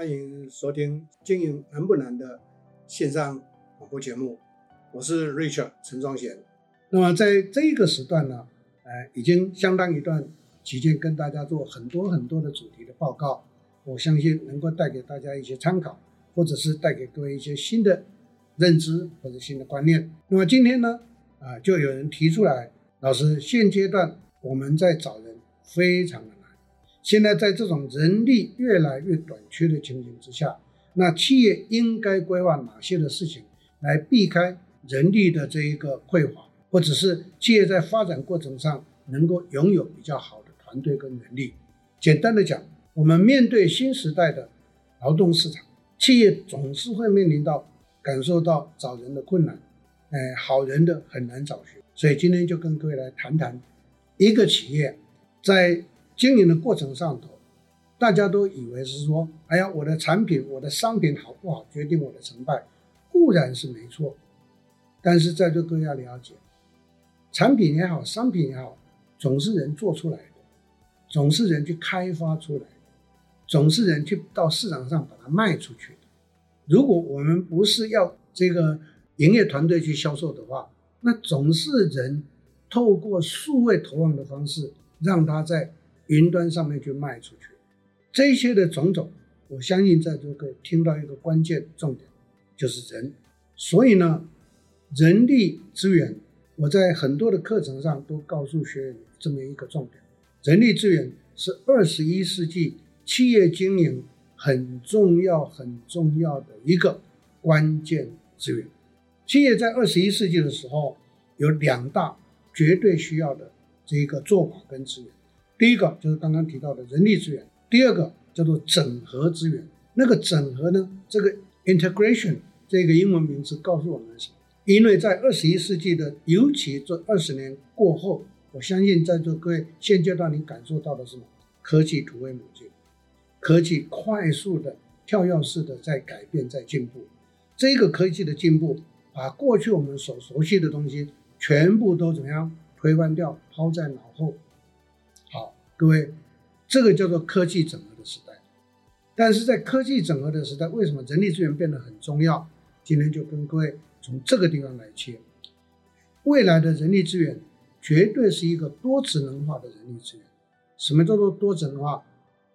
欢迎收听《经营难不难》的线上广播节目，我是 Richard 陈宗贤。那么在这个时段呢，呃，已经相当一段期间跟大家做很多很多的主题的报告，我相信能够带给大家一些参考，或者是带给各位一些新的认知或者新的观念。那么今天呢，啊、就有人提出来，老师，现阶段我们在找人非常的。现在在这种人力越来越短缺的情形之下，那企业应该规划哪些的事情来避开人力的这一个匮乏，或者是企业在发展过程上能够拥有比较好的团队跟人力？简单的讲，我们面对新时代的劳动市场，企业总是会面临到感受到找人的困难，哎，好人的很难找寻。所以今天就跟各位来谈谈一个企业在。经营的过程上头，大家都以为是说，哎呀，我的产品、我的商品好不好，决定我的成败，固然是没错。但是在座各位要了解，产品也好，商品也好，总是人做出来的，总是人去开发出来的，总是人去到市场上把它卖出去的。如果我们不是要这个营业团队去销售的话，那总是人透过数位投放的方式，让它在云端上面去卖出去，这些的种种，我相信在座各位听到一个关键重点，就是人。所以呢，人力资源，我在很多的课程上都告诉学员这么一个重点：人力资源是二十一世纪企业经营很重要、很重要的一个关键资源。企业在二十一世纪的时候，有两大绝对需要的这一个做法跟资源。第一个就是刚刚提到的人力资源，第二个叫做整合资源。那个整合呢，这个 integration 这个英文名字告诉我们什么？因为在二十一世纪的，尤其这二十年过后，我相信在座各位现阶段你感受到的是什么？科技突飞猛进，科技快速的跳跃式的在改变，在进步。这个科技的进步，把过去我们所熟悉的东西全部都怎么样推翻掉，抛在脑后。各位，这个叫做科技整合的时代，但是在科技整合的时代，为什么人力资源变得很重要？今天就跟各位从这个地方来切。未来的人力资源绝对是一个多职能化的人力资源。什么叫做多职能化？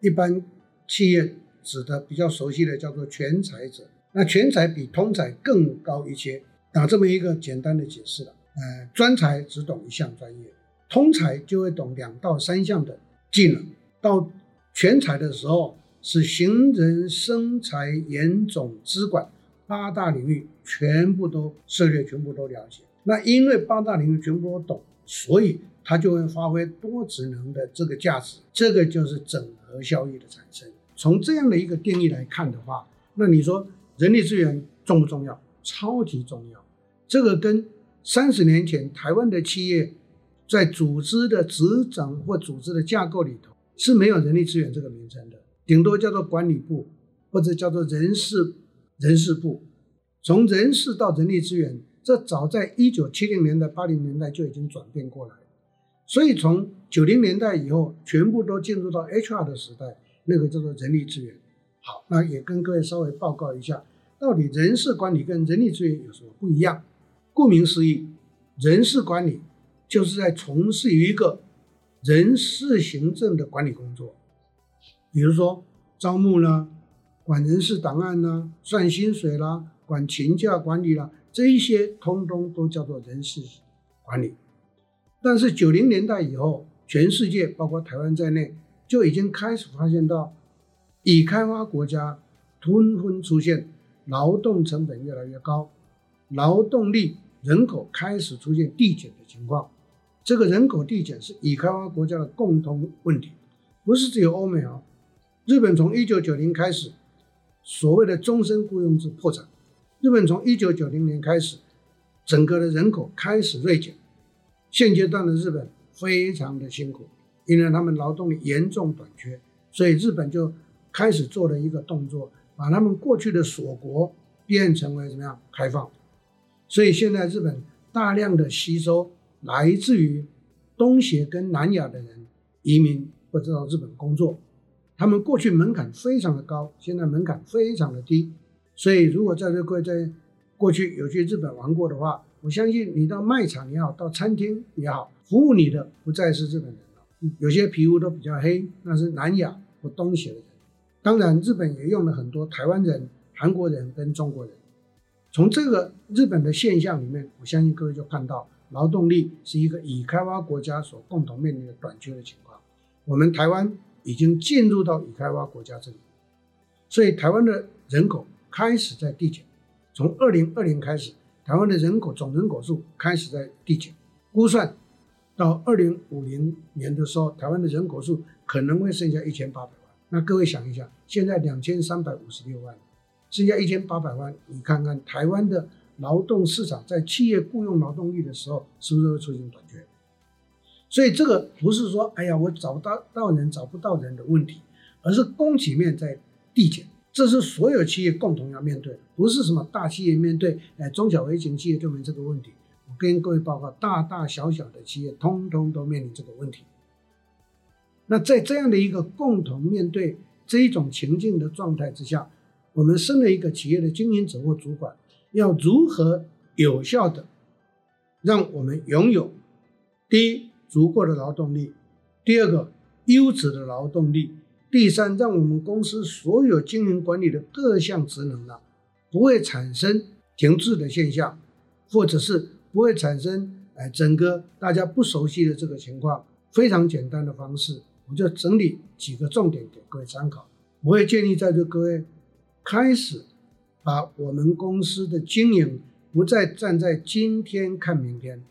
一般企业指的比较熟悉的叫做全才者。那全才比通才更高一些。打这么一个简单的解释了。呃，专才只懂一项专业，通才就会懂两到三项的。进了到全才的时候，是行人生财研总资管八大领域全部都涉猎，全部都了解。那因为八大领域全部都懂，所以他就会发挥多职能的这个价值。这个就是整合效益的产生。从这样的一个定义来看的话，那你说人力资源重不重要？超级重要。这个跟三十年前台湾的企业。在组织的职掌或组织的架构里头是没有人力资源这个名称的，顶多叫做管理部或者叫做人事人事部。从人事到人力资源，这早在一九七零年代、八零年代就已经转变过来。所以从九零年代以后，全部都进入到 HR 的时代，那个叫做人力资源。好，那也跟各位稍微报告一下，到底人事管理跟人力资源有什么不一样？顾名思义，人事管理。就是在从事一个人事行政的管理工作，比如说招募啦、管人事档案啦、算薪水啦、管请假管理啦，这一些通通都叫做人事管理。但是九零年代以后，全世界包括台湾在内，就已经开始发现到，已开发国家纷纷出现劳动成本越来越高，劳动力人口开始出现递减的情况。这个人口递减是已开发国家的共同问题，不是只有欧美啊。日本从一九九零开始，所谓的终身雇佣制破产。日本从一九九零年开始，整个的人口开始锐减。现阶段的日本非常的辛苦，因为他们劳动力严重短缺，所以日本就开始做了一个动作，把他们过去的锁国变成为怎么样开放。所以现在日本大量的吸收。来自于东协跟南亚的人移民或者到日本工作，他们过去门槛非常的高，现在门槛非常的低。所以，如果在座各位在过去有去日本玩过的话，我相信你到卖场也好，到餐厅也好，服务你的不再是日本人了。有些皮肤都比较黑，那是南亚或东协的人。当然，日本也用了很多台湾人、韩国人跟中国人。从这个日本的现象里面，我相信各位就看到，劳动力是一个已开发国家所共同面临的短缺的情况。我们台湾已经进入到已开发国家这里，所以台湾的人口开始在递减。从二零二零开始，台湾的人口总人口数开始在递减，估算到二零五零年的时候，台湾的人口数可能会剩下一千八百万。那各位想一下，现在两千三百五十六万。剩下一千八百万，你看看台湾的劳动市场，在企业雇佣劳动力的时候，是不是会出现短缺？所以这个不是说，哎呀，我找不到到人，找不到人的问题，而是供给面在递减，这是所有企业共同要面对的，不是什么大企业面对，哎，中小微型企业就没这个问题。我跟各位报告，大大小小的企业通通都面临这个问题。那在这样的一个共同面对这一种情境的状态之下。我们身为一个企业的经营者或主管，要如何有效的让我们拥有第一足够的劳动力，第二个优质的劳动力，第三让我们公司所有经营管理的各项职能呢，不会产生停滞的现象，或者是不会产生哎整个大家不熟悉的这个情况。非常简单的方式，我就整理几个重点给各位参考。我会建议在座各位。开始把我们公司的经营不再站在今天看明天，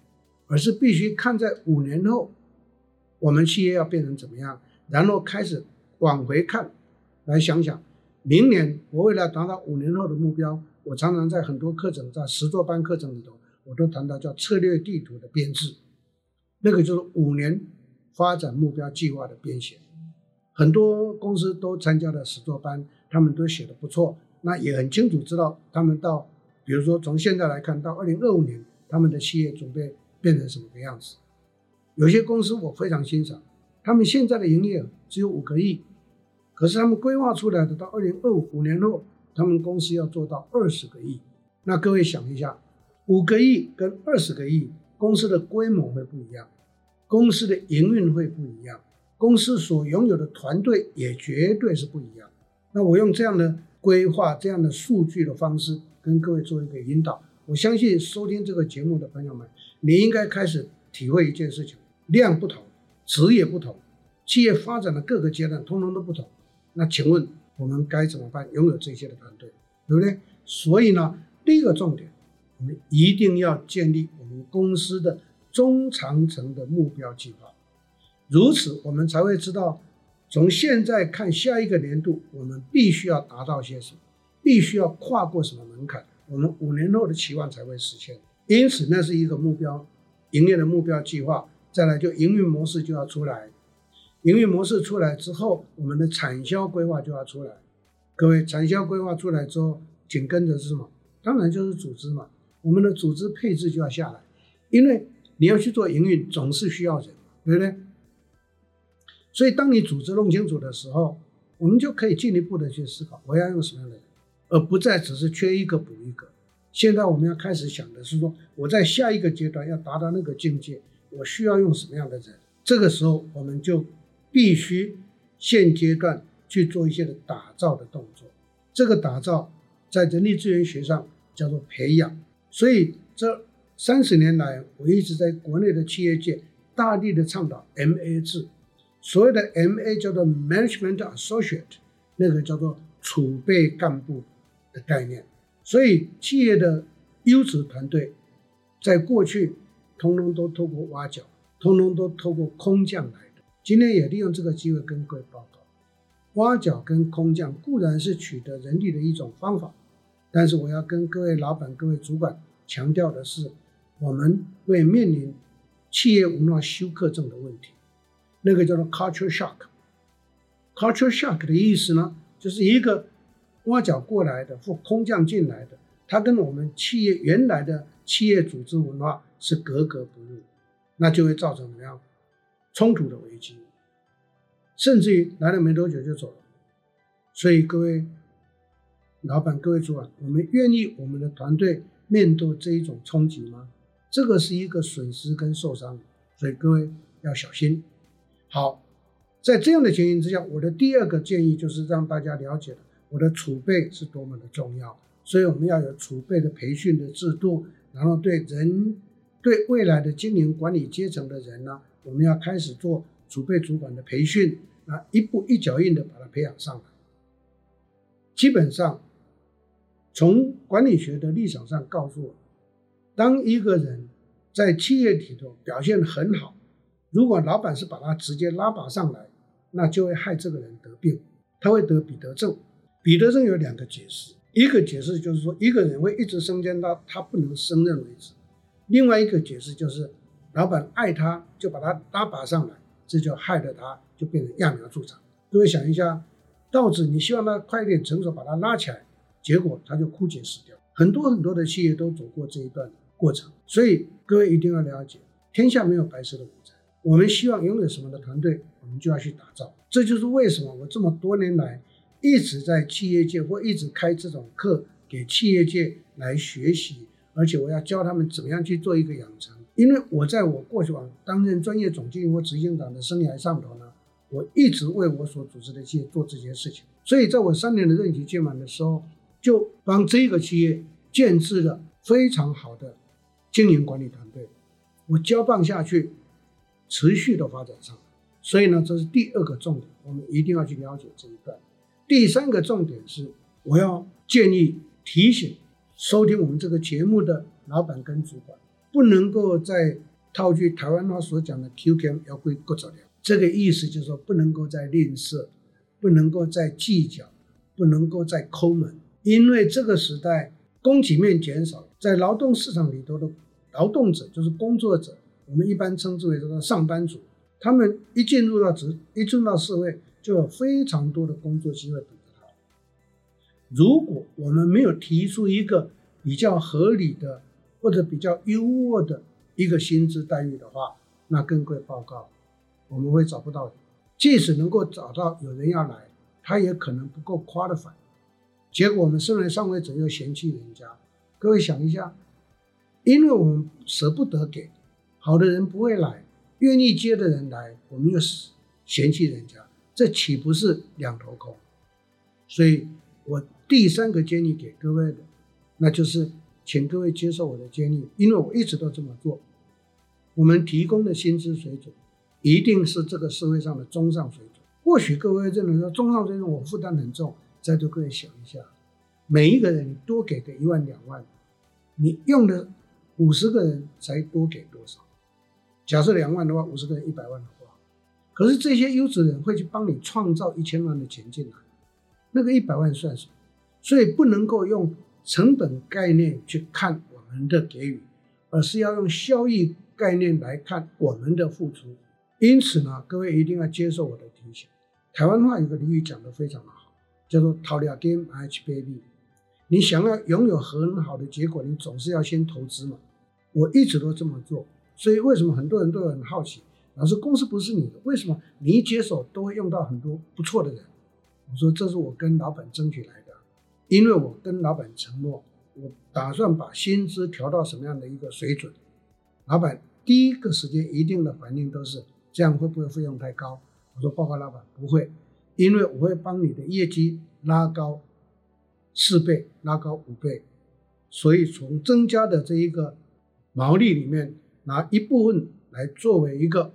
而是必须看在五年后，我们企业要变成怎么样，然后开始往回看，来想想明年我为了达到五年后的目标，我常常在很多课程，在实作班课程里头，我都谈到叫策略地图的编制，那个就是五年发展目标计划的编写，很多公司都参加了实作班。他们都写得不错，那也很清楚知道他们到，比如说从现在来看到二零二五年，他们的企业准备变成什么个样子。有些公司我非常欣赏，他们现在的营业额只有五个亿，可是他们规划出来的到二零二五五年后，他们公司要做到二十个亿。那各位想一下，五个亿跟二十个亿，公司的规模会不一样，公司的营运会不一样，公司所拥有的团队也绝对是不一样。那我用这样的规划、这样的数据的方式跟各位做一个引导。我相信收听这个节目的朋友们，你应该开始体会一件事情：量不同，质也不同，企业发展的各个阶段通通都不同。那请问我们该怎么办？拥有这些的团队，对不对？所以呢，第一个重点，我们一定要建立我们公司的中长程的目标计划，如此我们才会知道。从现在看下一个年度，我们必须要达到些什么？必须要跨过什么门槛？我们五年后的期望才会实现。因此，那是一个目标，营业的目标计划。再来，就营运模式就要出来。营运模式出来之后，我们的产销规划就要出来。各位，产销规划出来之后，紧跟着是什么？当然就是组织嘛。我们的组织配置就要下来，因为你要去做营运，总是需要人，对不对？所以，当你组织弄清楚的时候，我们就可以进一步的去思考，我要用什么样的人，而不再只是缺一个补一个。现在我们要开始想的是说，我在下一个阶段要达到那个境界，我需要用什么样的人？这个时候，我们就必须现阶段去做一些的打造的动作。这个打造在人力资源学上叫做培养。所以这三十年来，我一直在国内的企业界大力的倡导 MA 制。所谓的 MA 叫做 Management Associate，那个叫做储备干部的概念。所以企业的优质团队，在过去通通都透过挖角，通通都透过空降来的。今天也利用这个机会跟各位报告，挖角跟空降固然是取得人力的一种方法，但是我要跟各位老板、各位主管强调的是，我们会面临企业文化休克症的问题。那个叫做 culture shock，culture shock 的意思呢，就是一个挖角过来的或空降进来的，他跟我们企业原来的企业组织文化是格格不入，那就会造成怎么样冲突的危机。甚至于来了没多久就走了。所以各位老板、各位主管，我们愿意我们的团队面对这一种冲击吗？这个是一个损失跟受伤，所以各位要小心。好，在这样的情形之下，我的第二个建议就是让大家了解了我的储备是多么的重要。所以我们要有储备的培训的制度，然后对人、对未来的经营管理阶层的人呢，我们要开始做储备主管的培训，啊，一步一脚印的把它培养上来。基本上，从管理学的立场上告诉我，当一个人在企业里头表现很好，如果老板是把他直接拉拔上来，那就会害这个人得病，他会得彼得症。彼得症有两个解释。一个解释就是说，一个人会一直升迁到他不能胜任为止；另外一个解释就是，老板爱他，就把他拉拔上来，这就害得他，就变成揠苗助长。各位想一下，稻子你希望他快一点成熟，把他拉起来，结果他就枯竭死掉。很多很多的企业都走过这一段过程，所以各位一定要了解，天下没有白吃的午餐。我们希望拥有什么的团队，我们就要去打造。这就是为什么我这么多年来。一直在企业界或一直开这种课给企业界来学习，而且我要教他们怎么样去做一个养成。因为我在我过去往担任专业总经理或执行长的生涯上头呢，我一直为我所组织的企业做这些事情。所以在我三年的任期届满的时候，就帮这个企业建制了非常好的经营管理团队。我交棒下去，持续的发展上。所以呢，这是第二个重点，我们一定要去了解这一段。第三个重点是，我要建议提醒收听我们这个节目的老板跟主管，不能够再套句台湾话所讲的 “QK 要归国走了”，这个意思就是说，不能够再吝啬，不能够再计较，不能够再抠门，因为这个时代供给面减少，在劳动市场里头的劳动者就是工作者，我们一般称之为这个上班族，他们一进入到职，一进入到社会。就有非常多的工作机会等着他。如果我们没有提出一个比较合理的或者比较优渥的一个薪资待遇的话，那跟各位报告，我们会找不到。即使能够找到有人要来，他也可能不够 qualified。结果我们身为上位者又嫌弃人家。各位想一下，因为我们舍不得给好的人不会来，愿意接的人来，我们又嫌弃人家。这岂不是两头空？所以我第三个建议给各位的，那就是请各位接受我的建议，因为我一直都这么做。我们提供的薪资水准一定是这个社会上的中上水准。或许各位认为说中上水准我负担很重，在座各位想一下，每一个人多给个一万两万，你用的五十个人才多给多少？假设两万的话，五十个人一百万的话。可是这些优质人会去帮你创造一千万的钱进来，那个一百万算什么？所以不能够用成本概念去看我们的给予，而是要用效益概念来看我们的付出。因此呢，各位一定要接受我的提醒。台湾话有个俚语讲得非常的好，叫做“头两根买起 baby”。你想要拥有很好的结果，你总是要先投资嘛。我一直都这么做，所以为什么很多人都很好奇？老师，公司不是你的，为什么你一接手都会用到很多不错的人？我说这是我跟老板争取来的，因为我跟老板承诺，我打算把薪资调到什么样的一个水准。老板第一个时间一定的反应都是这样，会不会费用太高？我说报告老板不会，因为我会帮你的业绩拉高四倍，拉高五倍，所以从增加的这一个毛利里面拿一部分来作为一个。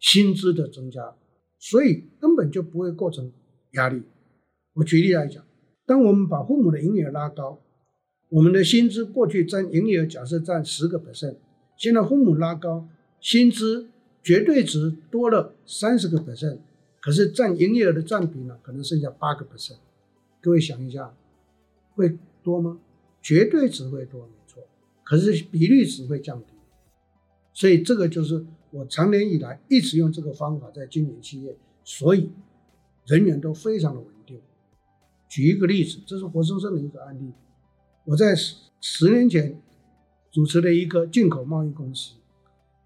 薪资的增加，所以根本就不会构成压力。我举例来讲，当我们把父母的营业额拉高，我们的薪资过去占营业额假设占十个 percent，现在父母拉高，薪资绝对值多了三十个 percent，可是占营业额的占比呢，可能剩下八个 percent。各位想一下，会多吗？绝对值会多，没错，可是比率值会降低。所以这个就是。我长年以来一直用这个方法在经营企业，所以人员都非常的稳定。举一个例子，这是活生生的一个案例。我在十十年前主持了一个进口贸易公司，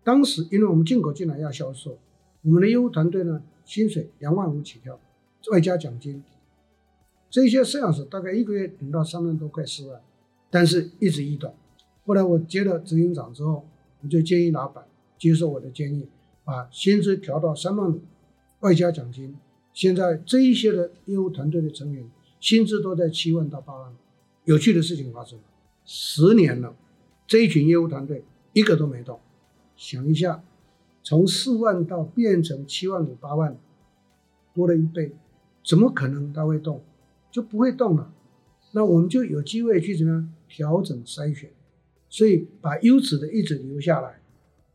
当时因为我们进口进来要销售，我们的业务团队呢薪水两万五起跳，外加奖金。这些摄影师大概一个月领到三万多块四万，但是一直异动。后来我接了执行长之后，我就建议老板接受我的建议，把薪资调到三万五，外加奖金。现在这一些的业务团队的成员薪资都在七万到八万。有趣的事情发生了，十年了，这一群业务团队一个都没动。想一下，从四万到变成七万五八万，多了一倍，怎么可能他会动？就不会动了。那我们就有机会去怎么样调整筛选，所以把优质的一直留下来。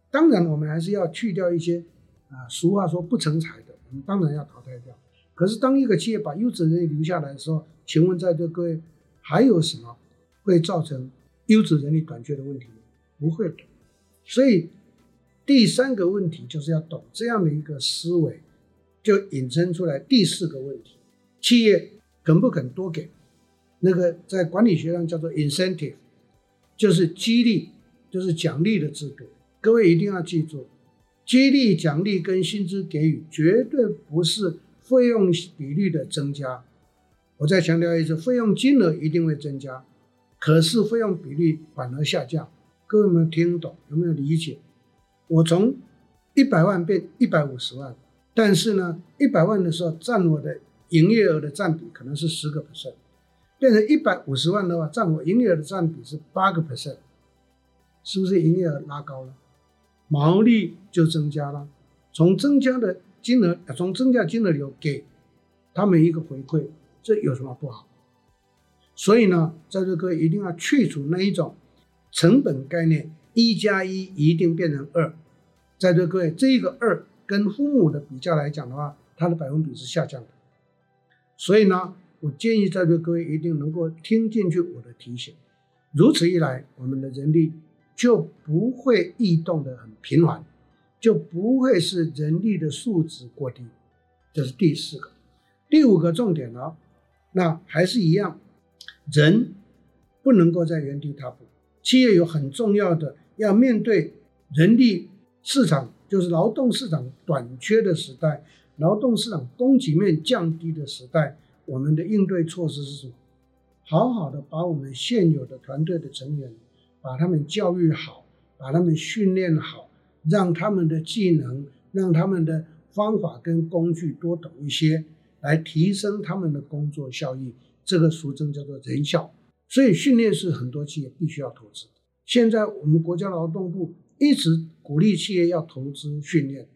当然，我们还是要去掉一些啊，俗话说不成才的，我们当然要淘汰掉。可是，当一个企业把优质的人留下来的时候，请问在座各位，还有什么会造成优质人力短缺的问题？不会。所以第三个问题就是要懂这样的一个思维，就引申出来第四个问题：企业肯不肯多给？那个在管理学上叫做 incentive，就是激励，就是奖励的制度。各位一定要记住，激励、奖励跟薪资给予绝对不是费用比率的增加。我再强调一次，费用金额一定会增加，可是费用比率反而下降。各位有没有听懂？有没有理解？我从一百万变一百五十万，但是呢，一百万的时候占我的营业额的占比可能是十个 percent。变成一百五十万的话，占我营业额的占比是八个 percent，是不是营业额拉高了？毛利就增加了。从增加的金额，从增加金额里头给他们一个回馈，这有什么不好？所以呢，在座各位一定要去除那一种成本概念，一加一一定变成二。在座各位，这一个二跟父母的比较来讲的话，它的百分比是下降的。所以呢。我建议在座各位一定能够听进去我的提醒，如此一来，我们的人力就不会异动的很频繁，就不会是人力的素质过低。这是第四个，第五个重点呢。那还是一样，人不能够在原地踏步。企业有很重要的要面对人力市场，就是劳动市场短缺的时代，劳动市场供给面降低的时代。我们的应对措施是什么？好好的把我们现有的团队的成员，把他们教育好，把他们训练好，让他们的技能，让他们的方法跟工具多懂一些，来提升他们的工作效益。这个俗称叫做人效。所以训练是很多企业必须要投资。现在我们国家劳动部一直鼓励企业要投资训练，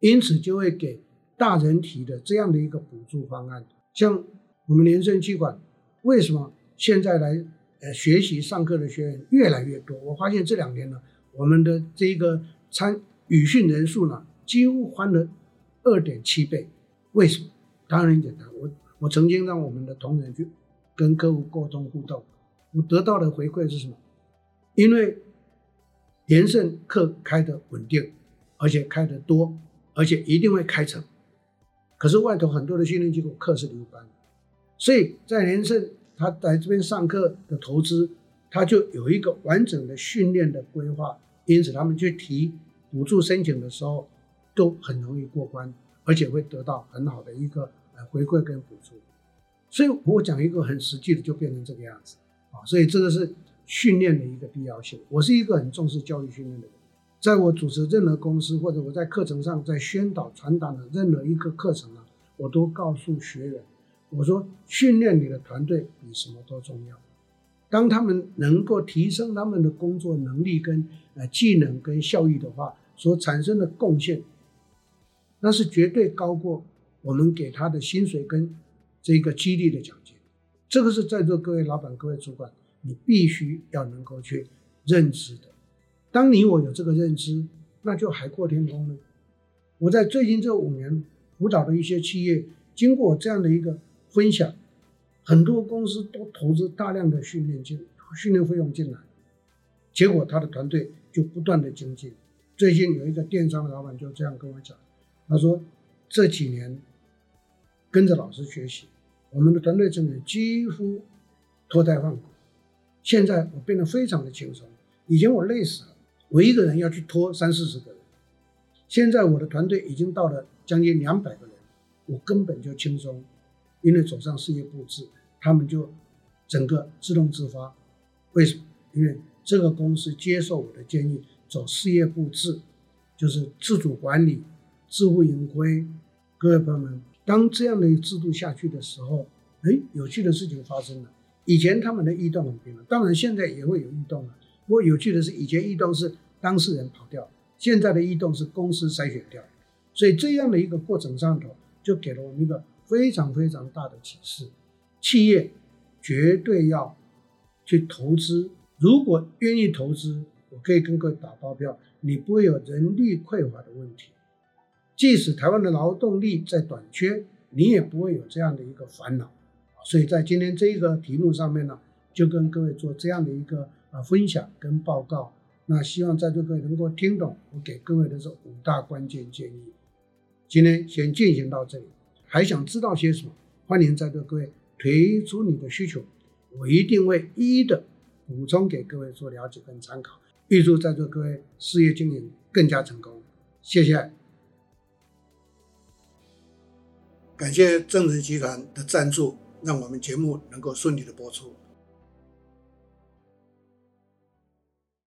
因此就会给大人提的这样的一个补助方案。像我们联圣企管，为什么现在来呃学习上课的学员越来越多？我发现这两年呢，我们的这个参语训人数呢，几乎翻了二点七倍。为什么？当然很简单，我我曾经让我们的同仁去跟客户沟通互动，我得到的回馈是什么？因为联圣课开得稳定，而且开得多，而且一定会开成。可是外头很多的训练机构课是留班，所以在连胜他来这边上课的投资，他就有一个完整的训练的规划，因此他们去提补助申请的时候都很容易过关，而且会得到很好的一个呃回馈跟补助。所以我讲一个很实际的，就变成这个样子啊，所以这个是训练的一个必要性。我是一个很重视教育训练的人。在我主持任何公司，或者我在课程上在宣导传达的任何一个课程呢，我都告诉学员，我说训练你的团队比什么都重要。当他们能够提升他们的工作能力跟呃技能跟效益的话，所产生的贡献，那是绝对高过我们给他的薪水跟这个激励的奖金。这个是在座各位老板、各位主管，你必须要能够去认知的。当你我有这个认知，那就海阔天空了。我在最近这五年辅导的一些企业，经过这样的一个分享，很多公司都投资大量的训练进训练费用进来，结果他的团队就不断的精进。最近有一个电商的老板就这样跟我讲，他说这几年跟着老师学习，我们的团队成员几乎脱胎换骨，现在我变得非常的轻松，以前我累死了。我一个人要去拖三四十个人，现在我的团队已经到了将近两百个人，我根本就轻松，因为走上事业部制，他们就整个自动自发。为什么？因为这个公司接受我的建议，走事业部制，就是自主管理、自负盈亏。各位朋友们，当这样的一个制度下去的时候，哎，有趣的事情发生了。以前他们的异动很频繁，当然现在也会有异动了。不过有趣的是，以前异动是当事人跑掉，现在的异动是公司筛选掉。所以这样的一个过程上头，就给了我们一个非常非常大的启示：企业绝对要去投资。如果愿意投资，我可以跟各位打包票，你不会有人力匮乏的问题。即使台湾的劳动力在短缺，你也不会有这样的一个烦恼。所以在今天这一个题目上面呢，就跟各位做这样的一个分享跟报告。那希望在座各位能够听懂我给各位的这五大关键建议。今天先进行到这里，还想知道些什么？欢迎在座各位提出你的需求，我一定会一一的补充给各位做了解跟参考。预祝在座各位事业经营更加成功，谢谢。感谢正直集团的赞助。让我们节目能够顺利的播出。